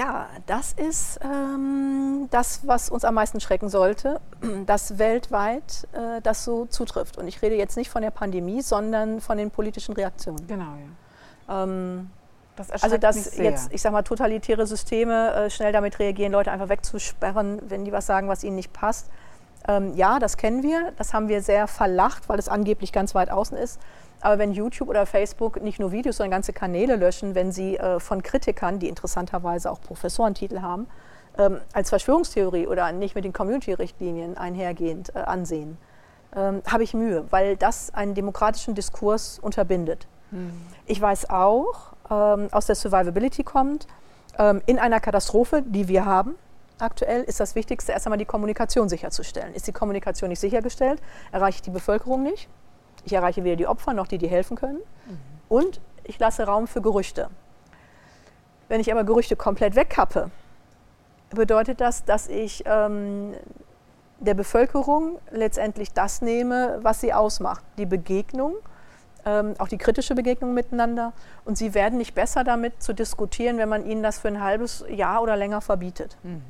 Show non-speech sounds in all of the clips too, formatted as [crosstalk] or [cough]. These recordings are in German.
Ja, das ist ähm, das, was uns am meisten schrecken sollte, [clears throat] dass weltweit äh, das so zutrifft. Und ich rede jetzt nicht von der Pandemie, sondern von den politischen Reaktionen. Genau, ja. Ähm, das also dass jetzt, ich sag mal, totalitäre Systeme äh, schnell damit reagieren, Leute einfach wegzusperren, wenn die was sagen, was ihnen nicht passt. Ähm, ja, das kennen wir. Das haben wir sehr verlacht, weil es angeblich ganz weit außen ist. Aber wenn YouTube oder Facebook nicht nur Videos, sondern ganze Kanäle löschen, wenn sie äh, von Kritikern, die interessanterweise auch Professorentitel haben, ähm, als Verschwörungstheorie oder nicht mit den Community-Richtlinien einhergehend äh, ansehen, ähm, habe ich Mühe, weil das einen demokratischen Diskurs unterbindet. Mhm. Ich weiß auch, ähm, aus der Survivability kommt, ähm, in einer Katastrophe, die wir haben, aktuell ist das Wichtigste erst einmal die Kommunikation sicherzustellen. Ist die Kommunikation nicht sichergestellt, erreiche ich die Bevölkerung nicht. Ich erreiche weder die Opfer noch die, die helfen können. Mhm. Und ich lasse Raum für Gerüchte. Wenn ich aber Gerüchte komplett wegkappe, bedeutet das, dass ich ähm, der Bevölkerung letztendlich das nehme, was sie ausmacht. Die Begegnung, ähm, auch die kritische Begegnung miteinander. Und sie werden nicht besser damit zu diskutieren, wenn man ihnen das für ein halbes Jahr oder länger verbietet. Mhm.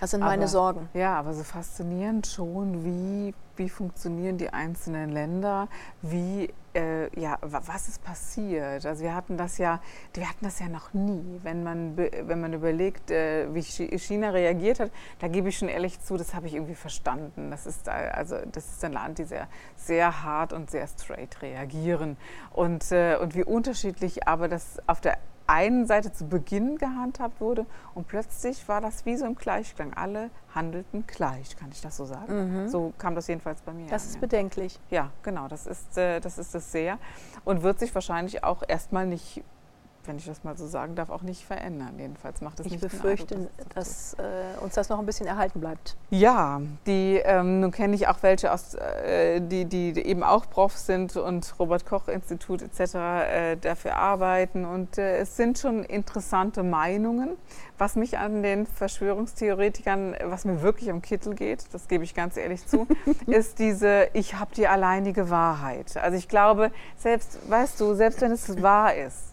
Das sind meine aber, Sorgen. Ja, aber so faszinierend schon, wie, wie funktionieren die einzelnen Länder, wie, äh, ja, was ist passiert. Also wir hatten das ja, wir hatten das ja noch nie. Wenn man, wenn man überlegt, äh, wie China reagiert hat, da gebe ich schon ehrlich zu, das habe ich irgendwie verstanden. Das ist, also, das ist ein Land, die sehr, sehr hart und sehr straight reagieren. Und, äh, und wie unterschiedlich aber das auf der einen Seite zu Beginn gehandhabt wurde und plötzlich war das wie so im Gleichklang. Alle handelten gleich, kann ich das so sagen? Mhm. So kam das jedenfalls bei mir. Das ist ja. bedenklich. Ja, genau, das ist, äh, das ist es sehr und wird sich wahrscheinlich auch erstmal nicht wenn ich das mal so sagen darf, auch nicht verändern. Jedenfalls macht es ich nicht befürchte, Eindruck, dass, dass äh, uns das noch ein bisschen erhalten bleibt. Ja, die, ähm, nun kenne ich auch welche, aus, äh, die, die eben auch Profs sind und Robert-Koch-Institut etc. Äh, dafür arbeiten. Und äh, es sind schon interessante Meinungen. Was mich an den Verschwörungstheoretikern, was mir wirklich am Kittel geht, das gebe ich ganz ehrlich zu, [laughs] ist diese, ich habe die alleinige Wahrheit. Also ich glaube, selbst, weißt du, selbst wenn es wahr ist,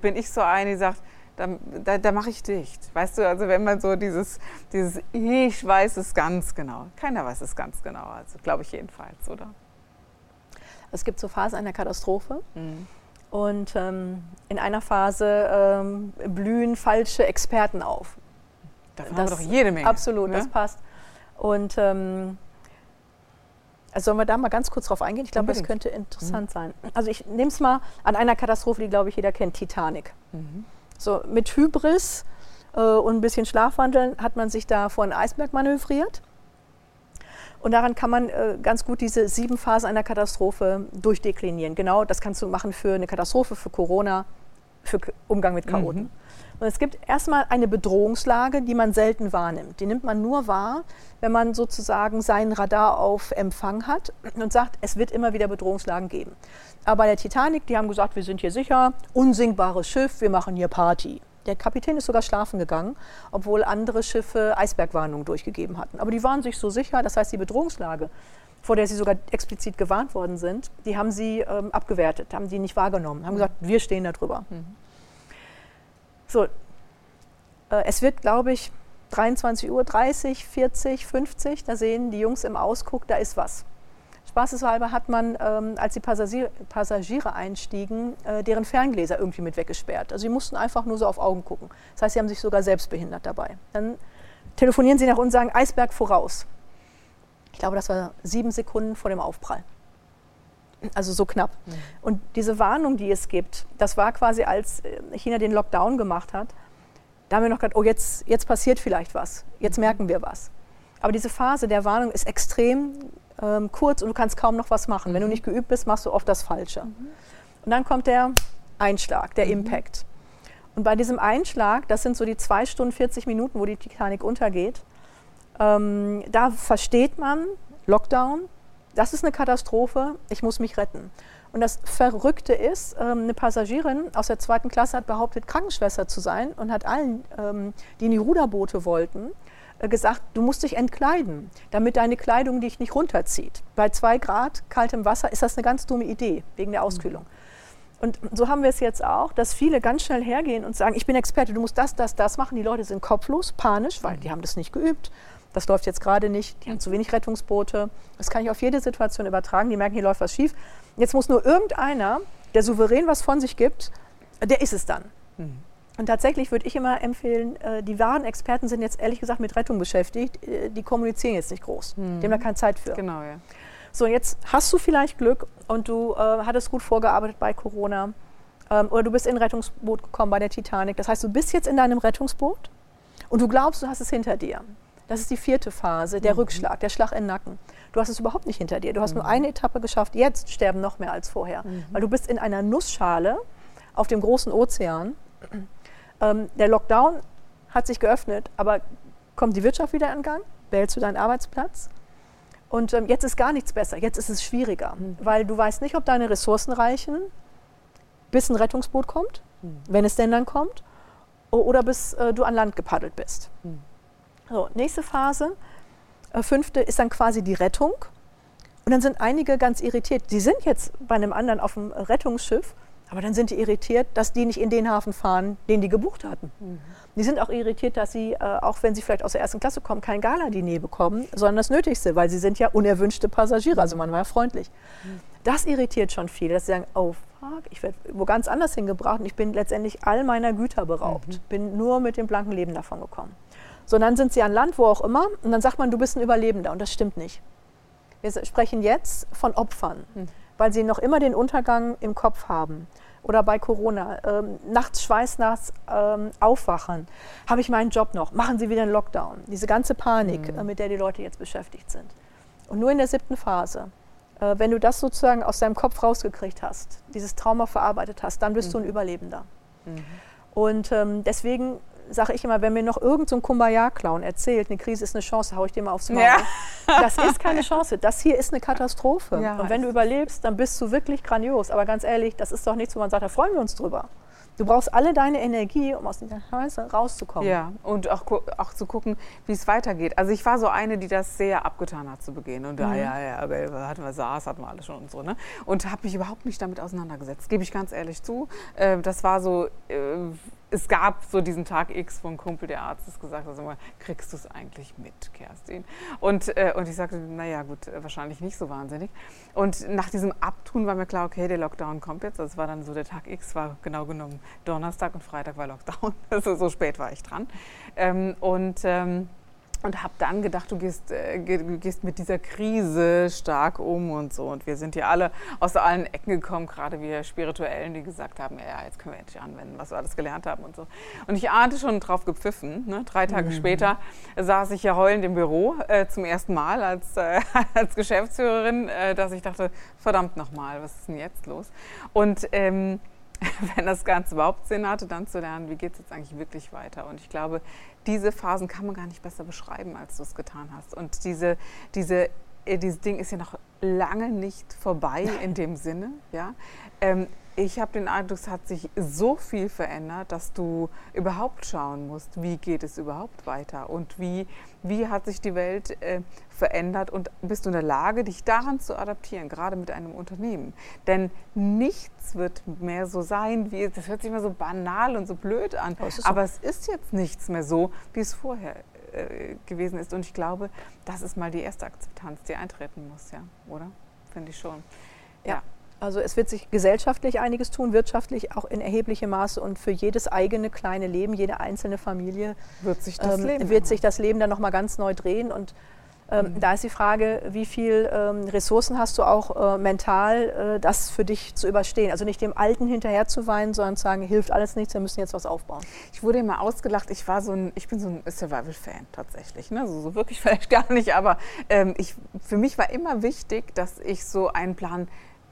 bin ich so eine, die sagt, da, da, da mache ich dicht. Weißt du, also wenn man so dieses, dieses Ich weiß es ganz genau. Keiner weiß es ganz genau, also glaube ich jedenfalls, oder? Es gibt so Phasen einer Katastrophe. Mhm und ähm, in einer Phase ähm, blühen falsche Experten auf. Davon das, haben wir doch jede Menge. Absolut, ne? das passt. Und ähm, also sollen wir da mal ganz kurz drauf eingehen? Ich glaube, das könnte interessant mhm. sein. Also ich nehme es mal an einer Katastrophe, die, glaube ich, jeder kennt, Titanic. Mhm. So mit Hybris äh, und ein bisschen Schlafwandeln hat man sich da vor einen Eisberg manövriert. Und daran kann man äh, ganz gut diese sieben Phasen einer Katastrophe durchdeklinieren. Genau, das kannst du machen für eine Katastrophe, für Corona, für Umgang mit Chaoten. Mhm. Und es gibt erstmal eine Bedrohungslage, die man selten wahrnimmt. Die nimmt man nur wahr, wenn man sozusagen seinen Radar auf Empfang hat und sagt, es wird immer wieder Bedrohungslagen geben. Aber bei der Titanic, die haben gesagt, wir sind hier sicher, unsinkbares Schiff, wir machen hier Party. Der Kapitän ist sogar schlafen gegangen, obwohl andere Schiffe Eisbergwarnungen durchgegeben hatten. Aber die waren sich so sicher, das heißt die Bedrohungslage, vor der sie sogar explizit gewarnt worden sind, die haben sie ähm, abgewertet, haben die nicht wahrgenommen, haben gesagt, wir stehen da drüber. Mhm. So, äh, es wird, glaube ich, 23 Uhr, 30, 40, 50, da sehen die Jungs im Ausguck, da ist was. Spaßeshalber hat man, ähm, als die Passagier, Passagiere einstiegen, äh, deren Ferngläser irgendwie mit weggesperrt. Also sie mussten einfach nur so auf Augen gucken. Das heißt, sie haben sich sogar selbst behindert dabei. Dann telefonieren sie nach uns und sagen, Eisberg voraus. Ich glaube, das war sieben Sekunden vor dem Aufprall. Also so knapp. Mhm. Und diese Warnung, die es gibt, das war quasi, als äh, China den Lockdown gemacht hat, da haben wir noch gedacht, oh, jetzt, jetzt passiert vielleicht was, jetzt mhm. merken wir was. Aber diese Phase der Warnung ist extrem ähm, kurz und du kannst kaum noch was machen. Wenn du mhm. nicht geübt bist, machst du oft das Falsche. Mhm. Und dann kommt der Einschlag, der mhm. Impact. Und bei diesem Einschlag, das sind so die zwei Stunden 40 Minuten, wo die Titanic untergeht, ähm, da versteht man, Lockdown, das ist eine Katastrophe, ich muss mich retten. Und das Verrückte ist, ähm, eine Passagierin aus der zweiten Klasse hat behauptet, Krankenschwester zu sein und hat allen, ähm, die in die Ruderboote wollten, äh, gesagt, du musst dich entkleiden, damit deine Kleidung dich nicht runterzieht. Bei zwei Grad kaltem Wasser ist das eine ganz dumme Idee, wegen der Auskühlung. Und so haben wir es jetzt auch, dass viele ganz schnell hergehen und sagen, ich bin Experte, du musst das, das, das machen. Die Leute sind kopflos, panisch, weil die haben das nicht geübt. Das läuft jetzt gerade nicht. Die haben zu wenig Rettungsboote. Das kann ich auf jede Situation übertragen. Die merken, hier läuft was schief. Jetzt muss nur irgendeiner, der souverän was von sich gibt, der ist es dann. Mhm. Und tatsächlich würde ich immer empfehlen, äh, die wahren Experten sind jetzt ehrlich gesagt mit Rettung beschäftigt. Äh, die kommunizieren jetzt nicht groß. Mhm. Die haben da keine Zeit für. Genau, ja. So, jetzt hast du vielleicht Glück und du äh, hattest gut vorgearbeitet bei Corona. Ähm, oder du bist in ein Rettungsboot gekommen bei der Titanic. Das heißt, du bist jetzt in deinem Rettungsboot und du glaubst, du hast es hinter dir. Das ist die vierte Phase, der mhm. Rückschlag, der Schlag in den Nacken. Du hast es überhaupt nicht hinter dir. Du hast mhm. nur eine Etappe geschafft. Jetzt sterben noch mehr als vorher. Mhm. Weil du bist in einer Nussschale auf dem großen Ozean. Ähm, der Lockdown hat sich geöffnet, aber kommt die Wirtschaft wieder in Gang? Behältst du deinen Arbeitsplatz? Und ähm, jetzt ist gar nichts besser. Jetzt ist es schwieriger, mhm. weil du weißt nicht, ob deine Ressourcen reichen, bis ein Rettungsboot kommt, mhm. wenn es denn dann kommt, oder bis äh, du an Land gepaddelt bist. So, nächste Phase, äh, fünfte, ist dann quasi die Rettung. Und dann sind einige ganz irritiert. Die sind jetzt bei einem anderen auf dem Rettungsschiff, aber dann sind die irritiert, dass die nicht in den Hafen fahren, den die gebucht hatten. Mhm. Die sind auch irritiert, dass sie, äh, auch wenn sie vielleicht aus der ersten Klasse kommen, kein Gala-Diner bekommen, sondern das Nötigste, weil sie sind ja unerwünschte Passagiere. Also man war ja freundlich. Mhm. Das irritiert schon viele, dass sie sagen, oh fuck, ich werde wo ganz anders hingebracht und ich bin letztendlich all meiner Güter beraubt. Mhm. Bin nur mit dem blanken Leben davon gekommen. So, und dann sind sie an Land, wo auch immer, und dann sagt man, du bist ein Überlebender. Und das stimmt nicht. Wir sprechen jetzt von Opfern, hm. weil sie noch immer den Untergang im Kopf haben. Oder bei Corona, ähm, nachts schweißnachts ähm, aufwachen. Habe ich meinen Job noch? Machen Sie wieder einen Lockdown? Diese ganze Panik, hm. äh, mit der die Leute jetzt beschäftigt sind. Und nur in der siebten Phase, äh, wenn du das sozusagen aus deinem Kopf rausgekriegt hast, dieses Trauma verarbeitet hast, dann bist hm. du ein Überlebender. Mhm. Und ähm, deswegen sage ich immer, wenn mir noch irgendein so Kumbaya-Clown erzählt, eine Krise ist eine Chance, haue ich dir mal aufs Maul. Ja. Das ist keine Chance. Das hier ist eine Katastrophe. Ja, und wenn du überlebst, dann bist du wirklich grandios. Aber ganz ehrlich, das ist doch nichts, wo man sagt, da freuen wir uns drüber. Du brauchst alle deine Energie, um aus dieser Scheiße rauszukommen. Ja, und auch, auch zu gucken, wie es weitergeht. Also ich war so eine, die das sehr abgetan hat zu Beginn. Und mhm. ja, ja, ja, hatten wir SARS, hatten wir alles schon und so. Ne? Und habe mich überhaupt nicht damit auseinandergesetzt, gebe ich ganz ehrlich zu. Äh, das war so äh, es gab so diesen Tag X, wo ein Kumpel der Arzt ist gesagt hat, mal, kriegst du es eigentlich mit, Kerstin? Und, äh, und ich sagte, naja gut, äh, wahrscheinlich nicht so wahnsinnig. Und nach diesem Abtun war mir klar, okay, der Lockdown kommt jetzt. Das war dann so der Tag X, war genau genommen Donnerstag und Freitag war Lockdown. [laughs] Also so spät war ich dran. Ähm, und ähm, und habe dann gedacht, du gehst, äh, gehst mit dieser Krise stark um und so. Und wir sind ja alle aus allen Ecken gekommen, gerade wir Spirituellen, die gesagt haben, ja, jetzt können wir endlich anwenden, was wir alles gelernt haben und so. Und ich ahnte schon drauf gepfiffen. Ne? Drei Tage mhm. später saß ich ja heulend im Büro äh, zum ersten Mal als, äh, [laughs] als Geschäftsführerin, äh, dass ich dachte, verdammt nochmal, was ist denn jetzt los? Und ähm, [laughs] wenn das Ganze überhaupt Sinn hatte, dann zu lernen, wie geht es jetzt eigentlich wirklich weiter. Und ich glaube, diese Phasen kann man gar nicht besser beschreiben, als du es getan hast. Und diese, diese, äh, dieses Ding ist ja noch lange nicht vorbei in dem Sinne. Ja? Ähm, ich habe den Eindruck, es hat sich so viel verändert, dass du überhaupt schauen musst, wie geht es überhaupt weiter und wie, wie hat sich die Welt äh, verändert und bist du in der Lage, dich daran zu adaptieren, gerade mit einem Unternehmen. Denn nichts wird mehr so sein, wie das hört sich immer so banal und so blöd an, so. aber es ist jetzt nichts mehr so, wie es vorher äh, gewesen ist. Und ich glaube, das ist mal die erste Akzeptanz, die eintreten muss, ja, oder? Finde ich schon. ja. ja. Also es wird sich gesellschaftlich einiges tun, wirtschaftlich auch in erheblichem Maße und für jedes eigene kleine Leben, jede einzelne Familie wird sich das, ähm, Leben, wird sich das Leben dann nochmal ganz neu drehen. Und ähm, mhm. da ist die Frage, wie viel ähm, Ressourcen hast du auch äh, mental, äh, das für dich zu überstehen. Also nicht dem Alten hinterher zu weinen, sondern zu sagen, hilft alles nichts, wir müssen jetzt was aufbauen. Ich wurde immer ausgelacht, ich war so ein, ich bin so ein Survival-Fan tatsächlich. Ne? So, so, wirklich [laughs] vielleicht gar nicht, aber ähm, ich, für mich war immer wichtig, dass ich so einen Plan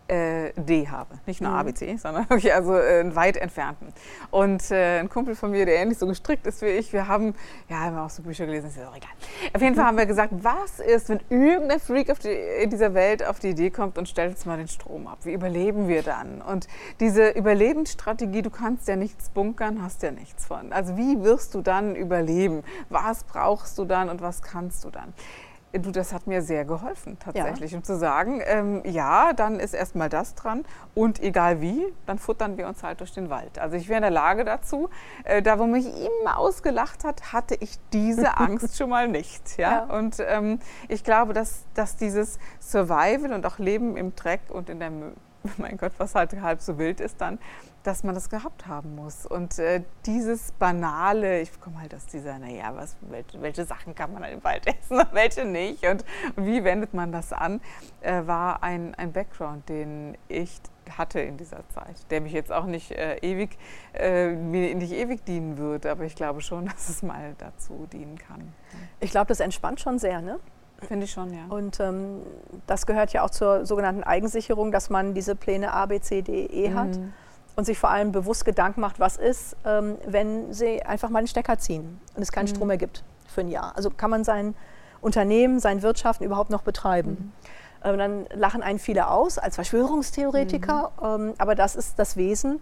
äh, D habe. Nicht nur mhm. ABC, sondern [laughs] wirklich also äh, einen weit entfernten. Und äh, ein Kumpel von mir, der ähnlich so gestrickt ist wie ich, wir haben, ja, haben wir auch so Bücher gelesen, ist ja auch egal. Auf jeden Fall haben wir gesagt, was ist, wenn irgendein Freak auf die, in dieser Welt auf die Idee kommt und stellt jetzt mal den Strom ab? Wie überleben wir dann? Und diese Überlebensstrategie, du kannst ja nichts bunkern, hast ja nichts von. Also wie wirst du dann überleben? Was brauchst du dann und was kannst du dann? Du, das hat mir sehr geholfen tatsächlich, ja. um zu sagen, ähm, ja, dann ist erstmal das dran und egal wie, dann futtern wir uns halt durch den Wald. Also ich wäre in der Lage dazu. Äh, da, wo mich immer ausgelacht hat, hatte ich diese [laughs] Angst schon mal nicht. Ja? ja. Und ähm, ich glaube, dass, dass dieses Survival und auch Leben im Dreck und in der, mein Gott, was halt halb so wild ist dann, dass man das gehabt haben muss. Und äh, dieses Banale, ich komme halt aus dieser, naja, was, welche, welche, Sachen kann man im Wald [laughs] essen und welche nicht und wie wendet man das an, äh, war ein, ein Background, den ich hatte in dieser Zeit, der mich jetzt auch nicht äh, ewig, äh, mir nicht ewig dienen wird, aber ich glaube schon, [laughs] dass es mal dazu dienen kann. Ich glaube, das entspannt schon sehr, ne? Finde ich schon, ja. Und ähm, das gehört ja auch zur sogenannten Eigensicherung, dass man diese Pläne A, B, C, D, E mhm. hat und sich vor allem bewusst Gedanken macht, was ist, ähm, wenn sie einfach mal den Stecker ziehen und es keinen mhm. Strom mehr gibt für ein Jahr. Also kann man sein Unternehmen, sein Wirtschaften überhaupt noch betreiben. Mhm. Ähm, dann lachen einen viele aus als Verschwörungstheoretiker, mhm. ähm, aber das ist das Wesen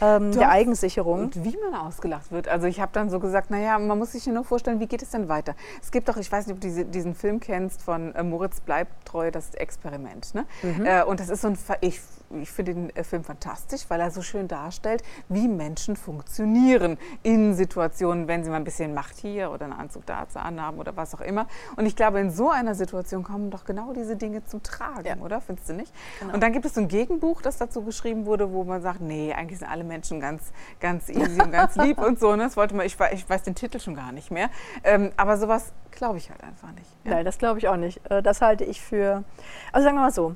ähm, der Eigensicherung. Und wie man ausgelacht wird. Also ich habe dann so gesagt, naja, man muss sich nur vorstellen, wie geht es denn weiter? Es gibt doch, ich weiß nicht, ob du diese, diesen Film kennst von äh, Moritz bleibt treu, das Experiment. Ne? Mhm. Äh, und das ist so ein, ich, ich finde den äh, Film fantastisch, weil er so schön darstellt, wie Menschen funktionieren in Situationen, wenn sie mal ein bisschen Macht hier oder einen Anzug da zu anhaben oder was auch immer. Und ich glaube, in so einer Situation kommen doch genau diese Dinge zum Tragen, ja. oder? Findest du nicht? Genau. Und dann gibt es so ein Gegenbuch, das dazu geschrieben wurde, wo man sagt, nee, eigentlich sind alle Menschen ganz, ganz easy und ganz lieb und so. Ne? Das wollte man, ich, ich weiß den Titel schon gar nicht mehr. Ähm, aber sowas glaube ich halt einfach nicht. Ja? Nein, das glaube ich auch nicht. Äh, das halte ich für, also sagen wir mal so,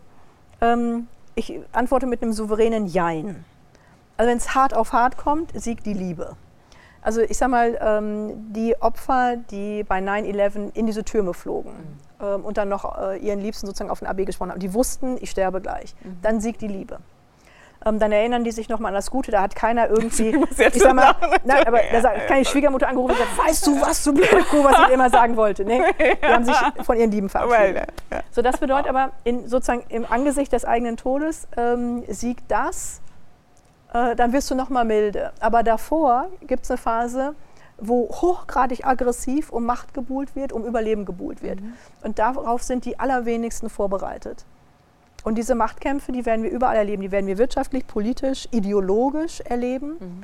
ähm, ich antworte mit einem souveränen Jein. Also wenn es hart auf hart kommt, siegt die Liebe. Also ich sage mal, ähm, die Opfer, die bei 9-11 in diese Türme flogen mhm. ähm, und dann noch äh, ihren Liebsten sozusagen auf den AB gesprochen haben, die wussten, ich sterbe gleich. Mhm. Dann siegt die Liebe ähm, dann erinnern die sich nochmal an das Gute. Da hat keiner irgendwie, [laughs] ich, sag mal, nein, aber da hat keine Schwiegermutter angerufen und gesagt, weißt du was, du blöde Kuh, was ich immer sagen wollte. [laughs] Nee, die haben sich von ihren Lieben verabschiedet. So, das bedeutet aber, in, sozusagen im Angesicht des eigenen Todes ähm, siegt das, äh, dann wirst du nochmal milde. Aber davor gibt es eine Phase, wo hochgradig aggressiv um Macht gebuhlt wird, um Überleben gebuhlt wird. Mhm. Und darauf sind die allerwenigsten vorbereitet. Und diese Machtkämpfe, die werden wir überall erleben. Die werden wir wirtschaftlich, politisch, ideologisch erleben. Mhm.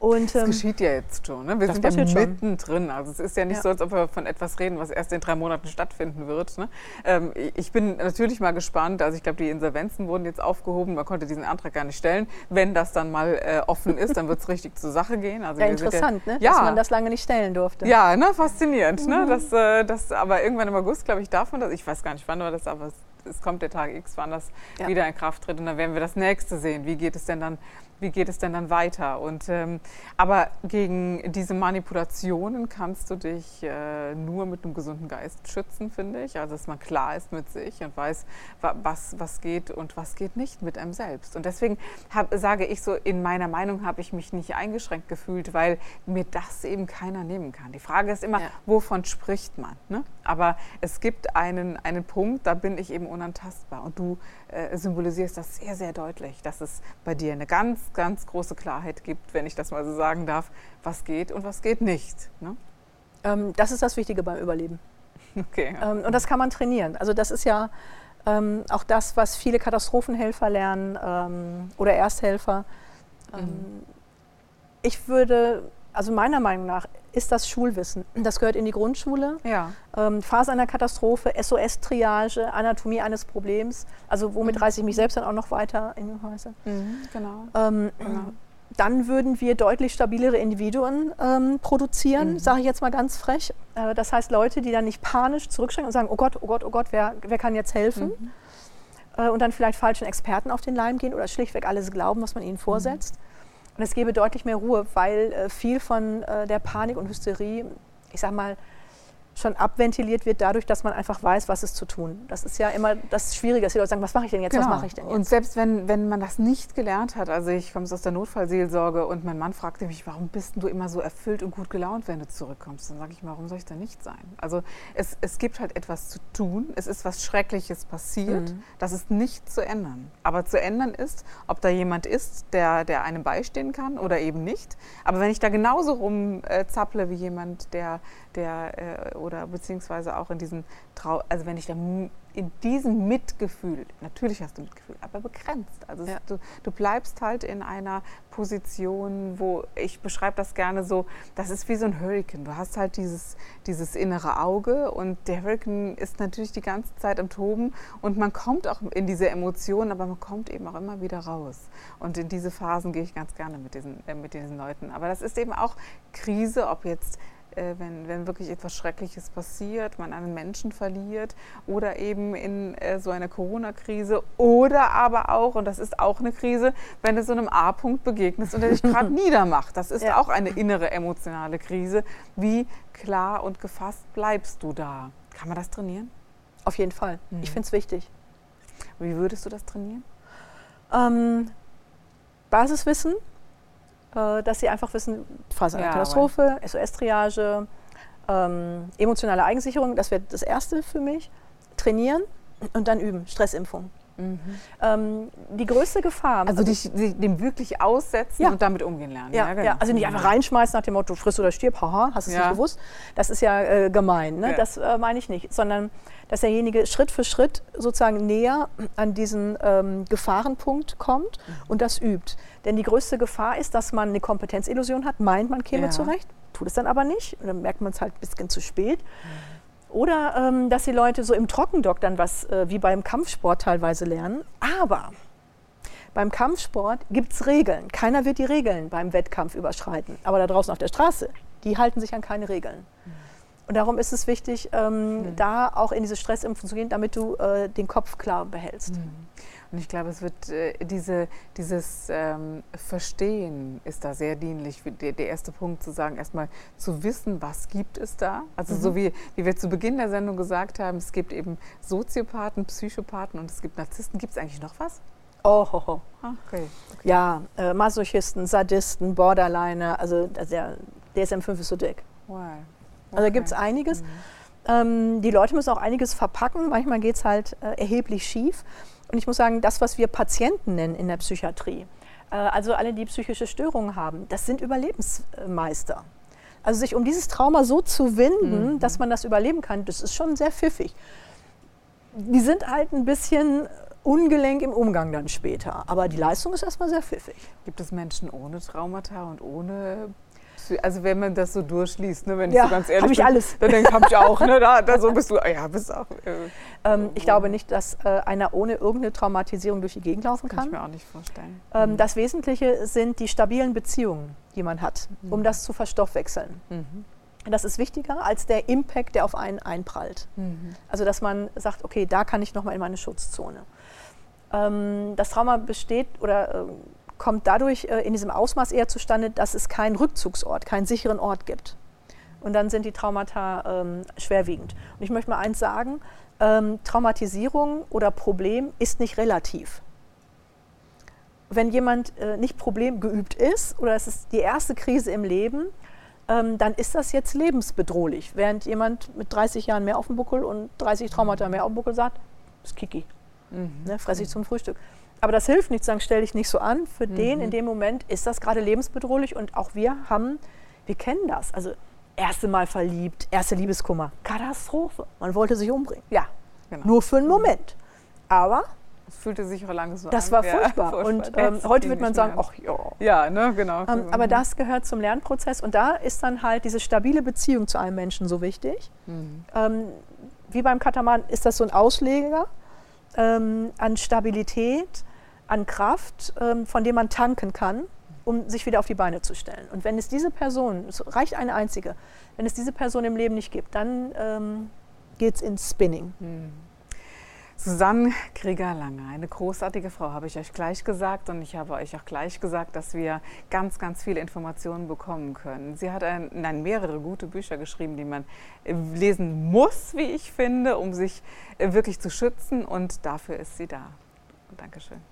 Und, das ähm, geschieht ja jetzt schon. Ne? Wir sind ja mittendrin. Also es ist ja nicht ja. so, als ob wir von etwas reden, was erst in drei Monaten stattfinden wird. Ne? Ähm, ich bin natürlich mal gespannt. Also ich glaube, die Insolvenzen wurden jetzt aufgehoben. Man konnte diesen Antrag gar nicht stellen. Wenn das dann mal äh, offen ist, dann wird es richtig zur Sache gehen. Also ja, interessant, ja, ne? dass man das lange nicht stellen durfte. Ja, ne? faszinierend. Ne? Mhm. Ne? Das, äh, das, aber irgendwann im August, glaube ich, darf man das. Ich weiß gar nicht, wann war das, aber es es kommt der Tag X, wann das ja. wieder in Kraft tritt und dann werden wir das nächste sehen. Wie geht es denn dann wie geht es denn dann weiter? Und, ähm, aber gegen diese Manipulationen kannst du dich äh, nur mit einem gesunden Geist schützen, finde ich. Also, dass man klar ist mit sich und weiß, was, was geht und was geht nicht mit einem selbst. Und deswegen hab, sage ich so, in meiner Meinung habe ich mich nicht eingeschränkt gefühlt, weil mir das eben keiner nehmen kann. Die Frage ist immer, ja. wovon spricht man? Ne? Aber es gibt einen, einen Punkt, da bin ich eben unantastbar. Und du äh, symbolisierst das sehr, sehr deutlich, dass es bei dir eine ganz, ganz große Klarheit gibt, wenn ich das mal so sagen darf, was geht und was geht nicht. Ne? Ähm, das ist das Wichtige beim Überleben. [laughs] Okay. Ja. Ähm, und das kann man trainieren. Also das ist ja ähm, auch das, was viele Katastrophenhelfer lernen ähm, oder Ersthelfer. Mhm. Ähm, ich würde, also meiner Meinung nach, ist das Schulwissen. Das gehört in die Grundschule. Ja. Ähm, Phase einer Katastrophe, SOS-Triage, Anatomie eines Problems. Also womit mhm. reiße ich mich selbst dann auch noch weiter in die Häuser. Mhm, genau. Ähm, genau. Dann würden wir deutlich stabilere Individuen ähm, produzieren, mhm. sage ich jetzt mal ganz frech. Äh, das heißt Leute, die dann nicht panisch zurückschrecken und sagen, oh Gott, oh Gott, oh Gott, wer, wer kann jetzt helfen? Mhm. Äh, und dann vielleicht falschen Experten auf den Leim gehen oder schlichtweg alles glauben, was man ihnen vorsetzt. Und es gäbe deutlich mehr Ruhe, weil äh, viel von äh, der Panik und Hysterie, ich sag mal, schon abventiliert wird dadurch, dass man einfach weiß, was ist zu tun. Das ist ja immer das Schwierige, dass die Leute sagen, was mache ich denn jetzt, genau. was mache ich denn jetzt? Und selbst wenn, wenn man das nicht gelernt hat, also ich komme aus der Notfallseelsorge und mein Mann fragte mich, warum bist du immer so erfüllt und gut gelaunt, wenn du zurückkommst? Dann sage ich, warum soll ich da nicht sein? Also es, es gibt halt etwas zu tun, es ist was Schreckliches passiert, mhm. das ist nicht zu ändern. Aber zu ändern ist, ob da jemand ist, der, der einem beistehen kann oder eben nicht. Aber wenn ich da genauso rumzapple äh, wie jemand, der der äh, oder beziehungsweise auch in diesem Trau, also wenn ich da in diesem Mitgefühl, natürlich hast du Mitgefühl, aber begrenzt. Also ja. du, du bleibst halt in einer Position, wo ich beschreibe das gerne so, das ist wie so ein Hurricane. Du hast halt dieses, dieses innere Auge und der Hurricane ist natürlich die ganze Zeit am Toben und man kommt auch in diese Emotionen, aber man kommt eben auch immer wieder raus. Und in diese Phasen gehe ich ganz gerne mit diesen, äh, mit diesen Leuten. Aber das ist eben auch Krise, ob jetzt äh, wenn, wenn wirklich etwas Schreckliches passiert, man einen Menschen verliert oder eben in äh, so einer Corona-Krise oder aber auch, und das ist auch eine Krise, wenn du so einem A-Punkt begegnest und der dich gerade [laughs] niedermacht. Das ist ja. auch eine innere emotionale Krise. Wie klar und gefasst bleibst du da? Kann man das trainieren? Auf jeden Fall. Mhm. Ich finde es wichtig. Wie würdest du das trainieren? Ähm, Basiswissen, äh, dass sie einfach wissen, Phase einer ja, Katastrophe, SOS-Triage, ähm, emotionale Eigensicherung, das wäre das Erste für mich. Trainieren und dann üben, Stressimpfung. Mhm. Ähm, die größte Gefahr. Also, also dich, dem wirklich aussetzen ja. und damit umgehen lernen. Ja, ja, genau. ja, also nicht einfach reinschmeißen nach dem Motto, friss oder stirb, haha, hast du es nicht gewusst. Das ist ja äh, gemein, ne? das äh, meine ich nicht. Sondern, dass derjenige Schritt für Schritt sozusagen näher an diesen ähm, Gefahrenpunkt kommt mhm. und das übt. Denn die größte Gefahr ist, dass man eine Kompetenzillusion hat, meint, man käme zurecht, tut es dann aber nicht. Und dann merkt man es halt ein bisschen zu spät. Mhm. Oder ähm, dass die Leute so im Trockendock dann was äh, wie beim Kampfsport teilweise lernen. Aber beim Kampfsport gibt es Regeln. Keiner wird die Regeln beim Wettkampf überschreiten. Aber da draußen auf der Straße, die halten sich an keine Regeln. Mhm. Und darum ist es wichtig, ähm, mhm. da auch in diese Stressimpfung zu gehen, damit du äh, den Kopf klar behältst. Mhm. Und ich glaube, es wird äh, diese, dieses ähm, Verstehen ist da sehr dienlich. Der, der, erste Punkt zu sagen, erstmal zu wissen, was gibt es da. Also mhm. so wie, wie wir zu Beginn der Sendung gesagt haben, es gibt eben Soziopathen, Psychopathen und es gibt Narzissten. Gibt es eigentlich noch was? Oh, ho, ho. Okay. okay. Ja, äh, Masochisten, Sadisten, Borderliner, also der DSM-5 ist so dick. Wow. Okay. Also da gibt es einiges. Mhm. Ähm, die Leute müssen auch einiges verpacken. Manchmal geht es halt äh, erheblich schief. Und ich muss sagen, das, was wir Patienten nennen in der Psychiatrie, äh, also alle, die psychische Störungen haben, das sind Überlebensmeister. Also sich um dieses Trauma so zu winden, mhm. dass man das überleben kann, das ist schon sehr pfiffig. Die sind halt ein bisschen ungelenk im Umgang dann später. Aber die Leistung ist erstmal sehr pfiffig. Gibt es Menschen ohne Traumata und ohne also wenn man das so durchliest, ne, wenn ja, ich so ganz ehrlich ich bin, alles. dann denke ich, ich auch, ne, da, da so bist du, ja, bist auch. Äh, ähm, ich glaube nicht, dass äh, einer ohne irgendeine Traumatisierung durch die Gegend laufen kann. Kann ich mir auch nicht vorstellen. Ähm, mhm. Das Wesentliche sind die stabilen Beziehungen, die man hat, um mhm. das zu verstoffwechseln. Mhm. Das ist wichtiger als der Impact, der auf einen einprallt. Mhm. Also dass man sagt, okay, da kann ich nochmal in meine Schutzzone. Ähm, das Trauma besteht oder äh, kommt dadurch äh, in diesem Ausmaß eher zustande, dass es keinen Rückzugsort, keinen sicheren Ort gibt. Und dann sind die Traumata ähm, schwerwiegend. Und ich möchte mal eins sagen, ähm, Traumatisierung oder Problem ist nicht relativ. Wenn jemand äh, nicht problemgeübt ist oder es ist die erste Krise im Leben, ähm, dann ist das jetzt lebensbedrohlich. Während jemand mit 30 Jahren mehr auf dem Buckel und 30 Traumata mehr auf dem Buckel sagt, ist Kiki, mhm. ne, fresse ich zum Frühstück. Aber das hilft nicht, zu sagen, stell dich nicht so an. Für mhm. den in dem Moment ist das gerade lebensbedrohlich und auch wir haben, wir kennen das. Also erste Mal verliebt, erste Liebeskummer, Katastrophe. Man wollte sich umbringen. Ja, genau. nur für einen mhm. Moment. Aber es fühlte sich auch lange so das an. war furchtbar. Ja, furchtbar. [laughs] Und ähm, heute wird man sagen, ach ja. Ja, ne, genau. Ähm, aber das gehört zum Lernprozess und da ist dann halt diese stabile Beziehung zu einem Menschen so wichtig. Mhm. Ähm, wie beim Kataman ist das so ein Ausleger ähm, an Stabilität, an Kraft, ähm, von dem man tanken kann, um sich wieder auf die Beine zu stellen. Und wenn es diese Person, es reicht eine einzige, wenn es diese Person im Leben nicht gibt, dann ähm, geht es ins Spinning. Hm. Susanne Krieger-Lange, eine großartige Frau, habe ich euch gleich gesagt. Und ich habe euch auch gleich gesagt, dass wir ganz, ganz viele Informationen bekommen können. Sie hat ein, nein, mehrere gute Bücher geschrieben, die man äh, lesen muss, wie ich finde, um sich äh, wirklich zu schützen. Und dafür ist sie da. Dankeschön.